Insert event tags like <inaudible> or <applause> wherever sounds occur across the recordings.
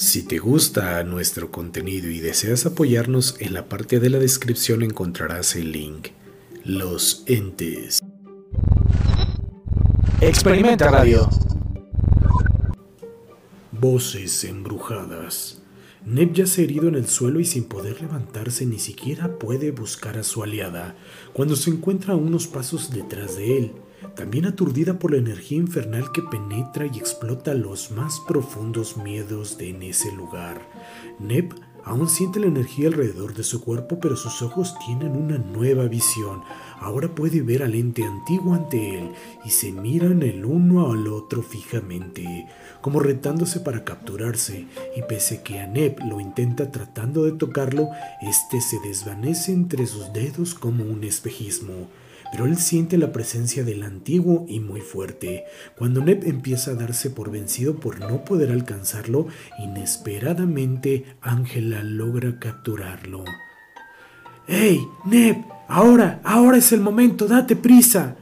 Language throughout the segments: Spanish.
Si te gusta nuestro contenido y deseas apoyarnos, en la parte de la descripción encontrarás el link. Los entes. Experimenta Radio. Voces embrujadas. Neb yace herido en el suelo y sin poder levantarse ni siquiera puede buscar a su aliada, cuando se encuentra a unos pasos detrás de él también aturdida por la energía infernal que penetra y explota los más profundos miedos de en ese lugar. Neb aún siente la energía alrededor de su cuerpo, pero sus ojos tienen una nueva visión. Ahora puede ver al ente antiguo ante él y se miran el uno al otro fijamente, como retándose para capturarse, y pese que a Neb lo intenta tratando de tocarlo, este se desvanece entre sus dedos como un espejismo pero él siente la presencia del antiguo y muy fuerte. Cuando Neb empieza a darse por vencido por no poder alcanzarlo, inesperadamente Ángela logra capturarlo. ¡Hey, Neb! Ahora, ahora es el momento, date prisa.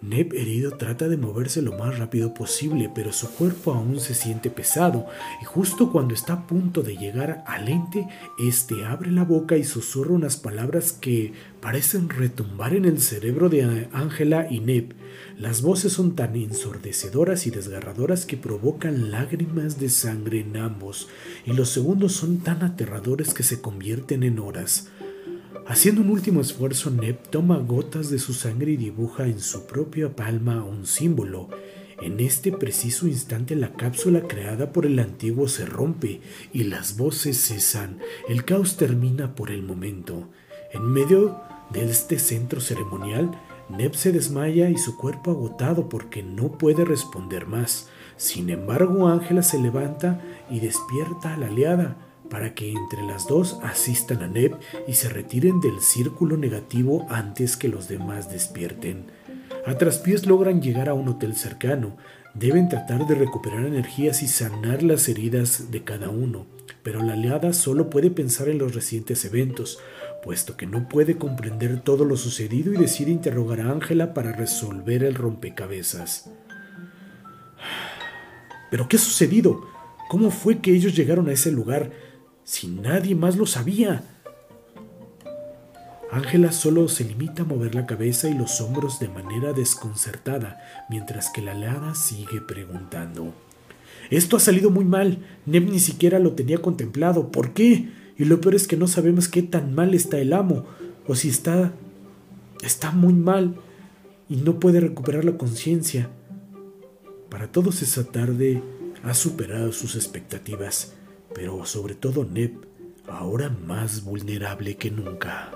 Neb herido trata de moverse lo más rápido posible, pero su cuerpo aún se siente pesado, y justo cuando está a punto de llegar al ente, este abre la boca y susurra unas palabras que parecen retumbar en el cerebro de Ángela y Neb. Las voces son tan ensordecedoras y desgarradoras que provocan lágrimas de sangre en ambos, y los segundos son tan aterradores que se convierten en horas. Haciendo un último esfuerzo, Neb toma gotas de su sangre y dibuja en su propia palma un símbolo. En este preciso instante la cápsula creada por el antiguo se rompe y las voces cesan. El caos termina por el momento. En medio de este centro ceremonial, Neb se desmaya y su cuerpo agotado porque no puede responder más. Sin embargo, Ángela se levanta y despierta a la aliada para que entre las dos asistan a Neb y se retiren del círculo negativo antes que los demás despierten. A traspiés logran llegar a un hotel cercano. Deben tratar de recuperar energías y sanar las heridas de cada uno, pero la aliada solo puede pensar en los recientes eventos, puesto que no puede comprender todo lo sucedido y decide interrogar a Ángela para resolver el rompecabezas. <sighs> ¿Pero qué ha sucedido? ¿Cómo fue que ellos llegaron a ese lugar? Si nadie más lo sabía? Ángela solo se limita a mover la cabeza y los hombros de manera desconcertada, mientras que la alada sigue preguntando. Esto ha salido muy mal. Neb ni siquiera lo tenía contemplado. ¿Por qué? Y lo peor es que no sabemos qué tan mal está el amo, o si está... está muy mal y no puede recuperar la conciencia. Para todos esa tarde ha superado sus expectativas pero sobre todo Neb, ahora más vulnerable que nunca.